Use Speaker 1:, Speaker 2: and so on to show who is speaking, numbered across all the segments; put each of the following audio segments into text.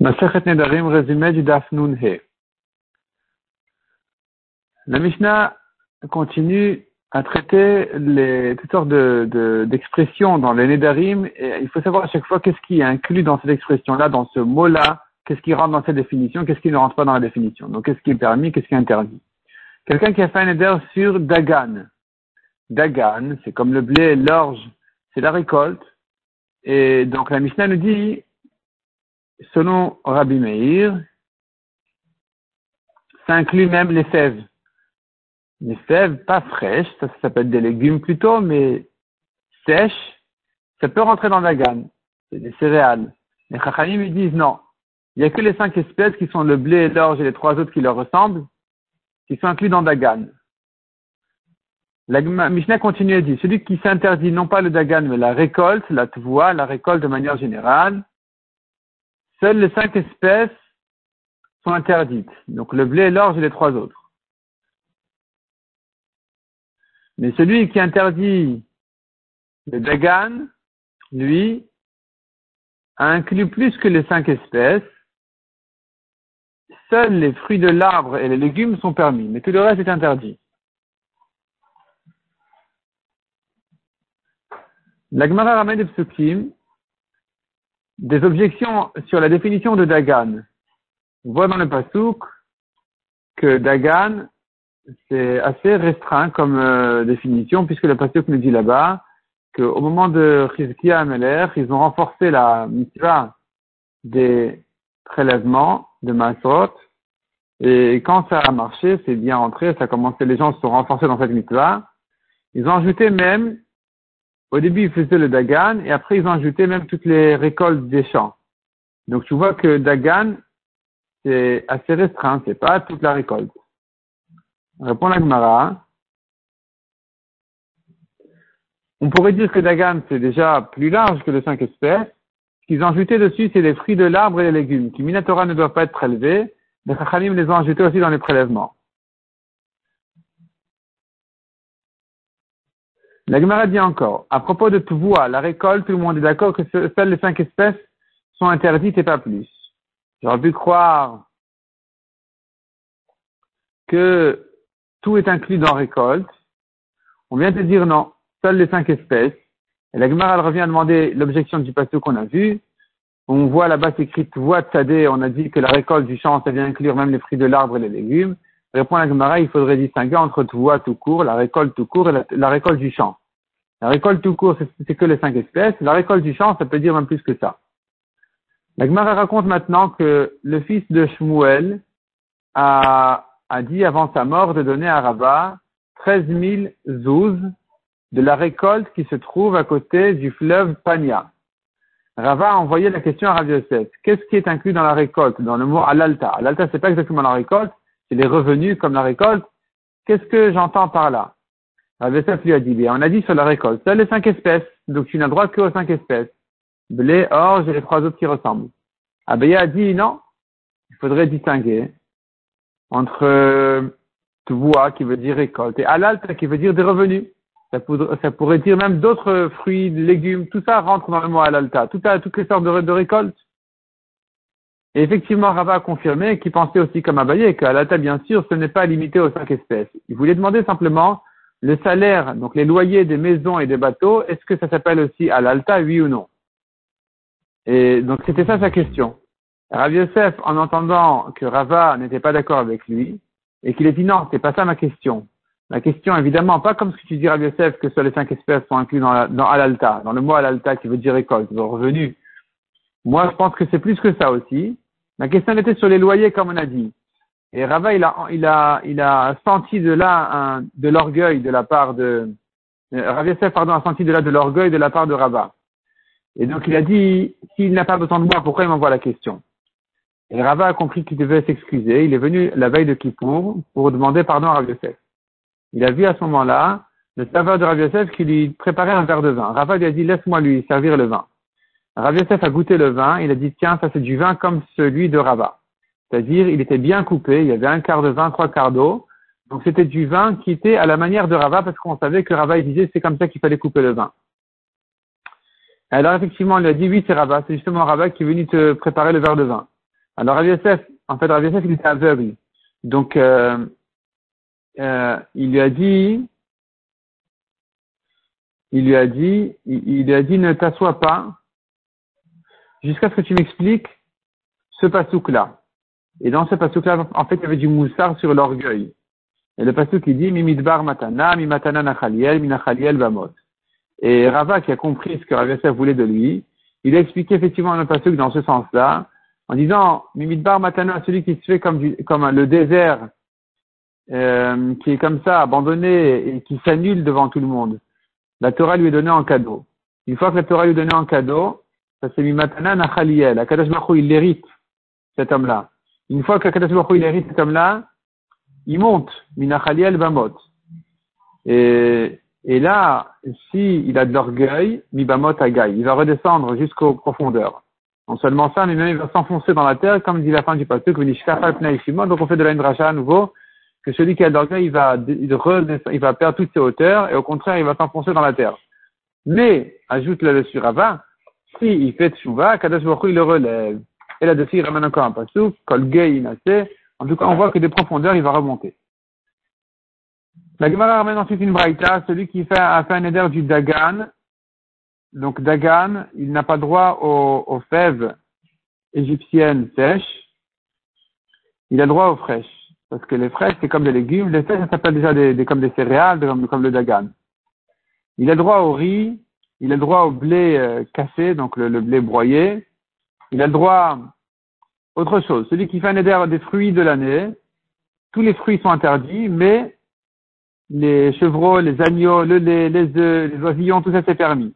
Speaker 1: Masechet Nedarim, résumé du Daf He. La Mishnah continue à traiter les, toutes sortes de, d'expressions dans les Nedarim et il faut savoir à chaque fois qu'est-ce qui est inclus dans cette expression-là, dans ce mot-là, qu'est-ce qui rentre dans cette définition, qu'est-ce qui ne rentre pas dans la définition. Donc qu'est-ce qui est permis, qu'est-ce qui est interdit. Quelqu'un qui a fait un Neder sur Dagan. Dagan, c'est comme le blé, l'orge, c'est la récolte. Et donc la Mishnah nous dit selon Rabbi Meir, ça inclut même les fèves. Les fèves pas fraîches, ça, ça être des légumes plutôt, mais sèches, ça peut rentrer dans la gamme. C'est des céréales. Les Chachamim ils disent non. Il n'y a que les cinq espèces qui sont le blé, l'orge et les trois autres qui leur ressemblent, qui sont inclus dans Dagan. La Mishnah continue à dire, celui qui s'interdit non pas le Dagan, mais la récolte, la tvoie, la récolte de manière générale, Seules les cinq espèces sont interdites. Donc le blé, l'orge et les trois autres. Mais celui qui interdit le dagan, lui, a inclus plus que les cinq espèces. Seuls les fruits de l'arbre et les légumes sont permis, mais tout le reste est interdit. La Gemara ramène psukim des objections sur la définition de Dagan. On voit dans le Pasuk que Dagan, c'est assez restreint comme euh, définition, puisque le Pasuk nous dit là-bas qu'au moment de Chizkiah Ameler, ils ont renforcé la mitzvah des prélèvements de Masot, et quand ça a marché, c'est bien rentré, ça a commencé, les gens se sont renforcés dans cette mitzvah, ils ont ajouté même au début, ils faisaient le Dagan et après, ils ont ajouté même toutes les récoltes des champs. Donc, tu vois que Dagan, c'est assez restreint, c'est pas toute la récolte. On répond la Gemara. On pourrait dire que Dagan, c'est déjà plus large que les cinq espèces. Ce qu'ils ont ajouté dessus, c'est les fruits de l'arbre et les légumes, qui Minatora ne doivent pas être prélevés. Les Chachalim les ont ajoutés aussi dans les prélèvements. La Gemara dit encore, à propos de voix, la récolte, tout le monde est d'accord que seules les cinq espèces sont interdites et pas plus. J'aurais pu croire que tout est inclus dans récolte. On vient de dire non, seules les cinq espèces. Et la Gemara revient à demander l'objection du pasteur qu'on a vu. On voit là-bas écrit voix de on a dit que la récolte du champ, ça vient inclure même les fruits de l'arbre et les légumes. Répond la Gemara, il faudrait distinguer entre voix tout court, la récolte tout court et la récolte du champ. La récolte tout court, c'est que les cinq espèces. La récolte du champ, ça peut dire même plus que ça. La Gemara raconte maintenant que le fils de Shmuel a, dit avant sa mort de donner à Rabat 13 000 zouz de la récolte qui se trouve à côté du fleuve Pania. Rava a envoyé la question à Rav. Qu'est-ce qui est inclus dans la récolte, dans le mot alalta Alalta, c'est pas exactement la récolte, c'est les revenus comme la récolte. Qu'est-ce que j'entends par là? Rabbi lui a dit, on a dit sur la récolte, seules les cinq espèces, donc tu n'as droit que aux cinq espèces. Blé, orge et les trois autres qui ressemblent. Abaya a dit, non, il faudrait distinguer entre euh, voix qui veut dire récolte et alalta qui veut dire des revenus. Ça, ça pourrait dire même d'autres fruits, légumes, tout ça rentre dans le mot alalta, tout à, toutes les sortes de, de récoltes. Et effectivement, Rava a confirmé qu'il pensait aussi comme Abaye que alalta, bien sûr, ce n'est pas limité aux cinq espèces. Il voulait demander simplement le salaire, donc les loyers des maisons et des bateaux, est-ce que ça s'appelle aussi à l'alta, oui ou non? Et donc c'était ça sa question. Rav Yosef, en entendant que Rava n'était pas d'accord avec lui, et qu'il a dit non, c'est pas ça ma question. Ma question, évidemment, pas comme ce que tu dis, Rav Yosef, que sur les cinq espèces sont inclus dans, Alalta, dans le mot Alalta qui veut dire récolte, revenu. Moi, je pense que c'est plus que ça aussi. Ma question était sur les loyers, comme on a dit. Et Rava, il a, il a, il a senti de là de l'orgueil de la part de, euh, pardon, a senti de là de l'orgueil de la part de Rava. Et donc il a dit, s'il n'a pas besoin de moi, pourquoi il m'envoie la question? Et Rava a compris qu'il devait s'excuser. Il est venu la veille de Kippour pour demander pardon à Rav. Il a vu à ce moment-là le serveur de Rav qui lui préparait un verre de vin. Rava lui a dit, laisse-moi lui servir le vin. Rav a goûté le vin. Il a dit, tiens, ça c'est du vin comme celui de Rava. C'est-à-dire, il était bien coupé, il y avait un quart de vin, trois quarts d'eau. Donc c'était du vin qui était à la manière de Rava, parce qu'on savait que Rava, il disait c'est comme ça qu'il fallait couper le vin. Alors effectivement, il a dit oui, c'est Rava, c'est justement Rava qui est venu te préparer le verre de vin. Alors Rav en fait, Rav il était aveugle. Donc, euh, euh, il lui a dit, il lui a dit, il, il lui a dit, ne t'assois pas jusqu'à ce que tu m'expliques ce pasouk-là. Et dans ce pasouk-là, en fait, il y avait du moussard sur l'orgueil. Et le pasouk, il dit, Mimidbar matana, mimatana nachaliel, minachaliel bamot. Et Rava, qui a compris ce que Rav Yosef voulait de lui, il a expliqué effectivement le pasouk dans ce sens-là, en disant, Mimidbar matana, celui qui se fait comme, du, comme le désert, euh, qui est comme ça, abandonné et qui s'annule devant tout le monde. La Torah lui est donnée en cadeau. Une fois que la Torah lui est donnée en cadeau, ça c'est Mimatana Nachaliel. Akadosh Baruch il l'hérite, cet homme-là. Une fois qu'Akadosh Baruch il hérite cet homme-là, il monte, Minachaliel Bamot. Et, et là, si il a de l'orgueil, Mibamot Agaï, il va redescendre jusqu'aux profondeurs. Non seulement ça, mais même il va s'enfoncer dans la terre, comme dit la fin du pasteur, donc on fait de la dracha à nouveau, que celui qui a de l'orgueil, il va, il, il va perdre toutes ses hauteurs, et au contraire, il va s'enfoncer dans la terre. Mais, ajoute là-dessus Rava, si il fait tchouva, Kadosh Baruch il le relève. Et là-dessus, il ramène encore un pasouk, kol gay En tout cas, on voit que des profondeurs, il va remonter. La Gemara ramène ensuite une braïta, celui qui fait, a fait un éder du Dagan. Donc, Dagan, il n'a pas droit aux, fèves égyptiennes sèches. Il a droit aux fraîches. Parce que les fraîches, c'est comme des légumes. Les sèches, ça s'appelle déjà des, comme des céréales, comme le Dagan. Il a droit au riz, il a le droit au blé euh, cassé, donc le, blé broyé. Il a le droit autre chose. Celui qui fait un éder des fruits de l'année, tous les fruits sont interdits, mais les chevreaux, les agneaux, le lait, les œufs, les oisillons, tout ça c'est permis.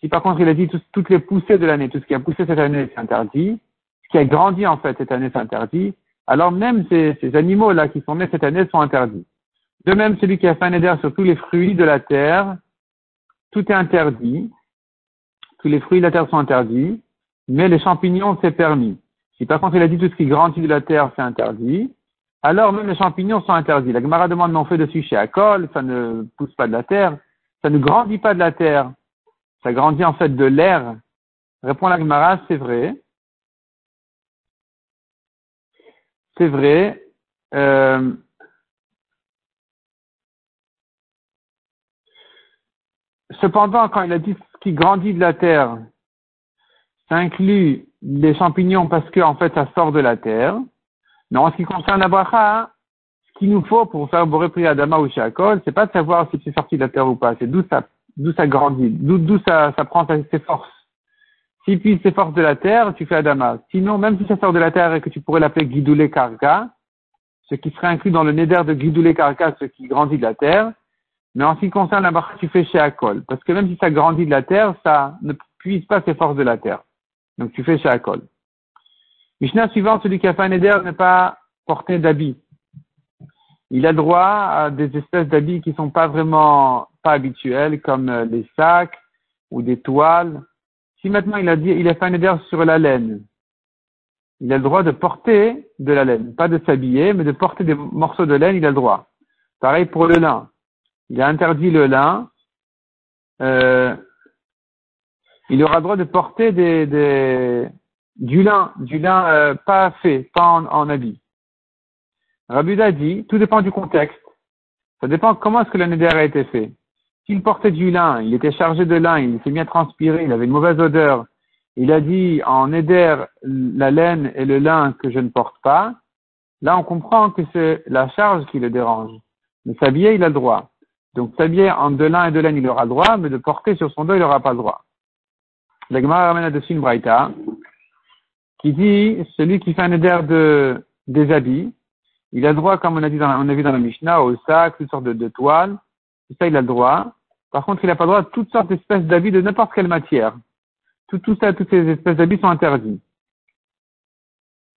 Speaker 1: Si par contre il a dit toutes les poussées de l'année, tout ce qui a poussé cette année c'est interdit, ce qui a grandi en fait cette année c'est interdit, alors même ces, ces animaux-là qui sont nés cette année sont interdits. De même, celui qui a fait un éder sur tous les fruits de la terre, tout est interdit. Tous les fruits de la terre sont interdits, mais les champignons, c'est permis. Si par contre il a dit tout ce qui grandit de la terre, c'est interdit, alors même les champignons sont interdits. La Gemara demande, mais on fait dessus chez Akol, ça ne pousse pas de la terre, ça ne grandit pas de la terre, ça grandit en fait de l'air. Répond la Gemara, c'est vrai. C'est vrai. Euh, Cependant, quand il a dit ce qui grandit de la terre, ça inclut les champignons parce que en fait ça sort de la terre. Mais en ce qui concerne la bracha, ce qu'il nous faut pour faire Boré Adama ou Shakol, c'est pas de savoir si c'est sorti de la terre ou pas, c'est d'où ça, d'où ça grandit, d'où, ça, ça prend ses forces. Si puis ses forces de la terre, tu fais Adama. Sinon, même si ça sort de la terre et que tu pourrais l'appeler Guidoulé Karka, ce qui serait inclus dans le neder de Guidoulé Karka, ce qui grandit de la terre, mais en ce qui concerne la bracha, tu fais chez Akol. Parce que même si ça grandit de la terre, ça ne puise pas ses forces de la terre. Donc tu fais chez Akol. Mishnah suivant, celui qui a fait un éder n'est pas porté d'habits. Il a droit à des espèces d'habits qui sont pas vraiment pas habituels, comme euh, des sacs ou des toiles. Si maintenant il a dit, il a fait un éder sur la laine, il a le droit de porter de la laine, pas de s'habiller, mais de porter des morceaux de laine, il a le droit. Pareil pour le lin il a interdit le lin, euh, il aura droit de porter des, des, du lin, du lin euh, pas fait, pas en, en habit. Rabuda dit, tout dépend du contexte. Ça dépend comment est-ce que le neder a été fait. S'il portait du lin, il était chargé de lin, il s'est bien transpiré, il avait une mauvaise odeur, il a dit en neder la laine et le lin que je ne porte pas, là on comprend que c'est la charge qui le dérange. Mais s'habiller, il a le droit. Donc s'habiller en de lin et de laine, il aura le droit, mais de porter sur son dos, il n'aura pas le droit. La ramène là-dessus une braïta qui dit celui qui fait un éder de, des habits, il a le droit, comme on a, dit dans, on a vu dans la Mishnah, au sac, toutes sortes de, de toiles, tout ça il a le droit. Par contre, il n'a pas le droit à toutes sortes d'espèces d'habits de n'importe quelle matière. Tout, tout ça, toutes ces espèces d'habits sont interdits.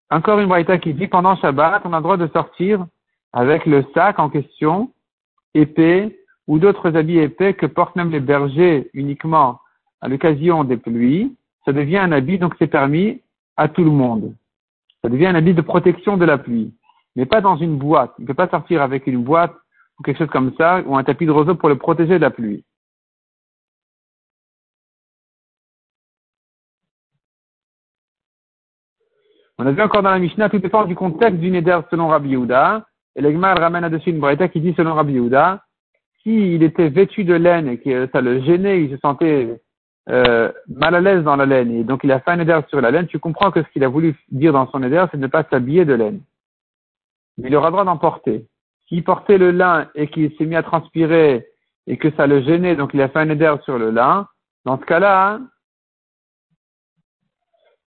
Speaker 1: Encore une braïta qui dit pendant Shabbat, on a le droit de sortir avec le sac en question, épais, ou d'autres habits épais que portent même les bergers uniquement à l'occasion des pluies, ça devient un habit, donc c'est permis à tout le monde. Ça devient un habit de protection de la pluie, mais pas dans une boîte. Il ne peut pas sortir avec une boîte ou quelque chose comme ça, ou un tapis de roseau pour le protéger de la pluie. On a vu encore dans la Mishnah, tout dépend du contexte du Neder selon Rabbi Yehuda. Et l'Egma ramène à-dessus une braïta qui dit selon Rabbi Yehuda, s'il était vêtu de laine et que ça le gênait, il se sentait euh, mal à l'aise dans la laine, et donc il a fait un éder sur la laine, tu comprends que ce qu'il a voulu dire dans son éder, c'est de ne pas s'habiller de laine. Mais il aura droit d'en porter. S'il portait le lin et qu'il s'est mis à transpirer et que ça le gênait, donc il a fait un éder sur le lin, dans ce cas-là,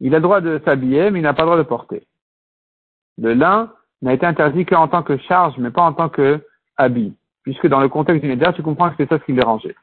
Speaker 1: il a droit de s'habiller, mais il n'a pas le droit de porter. Le lin n'a été interdit qu'en tant que charge, mais pas en tant que habit. Puisque dans le contexte Neder, tu comprends que c'est ça ce qui dérangeait.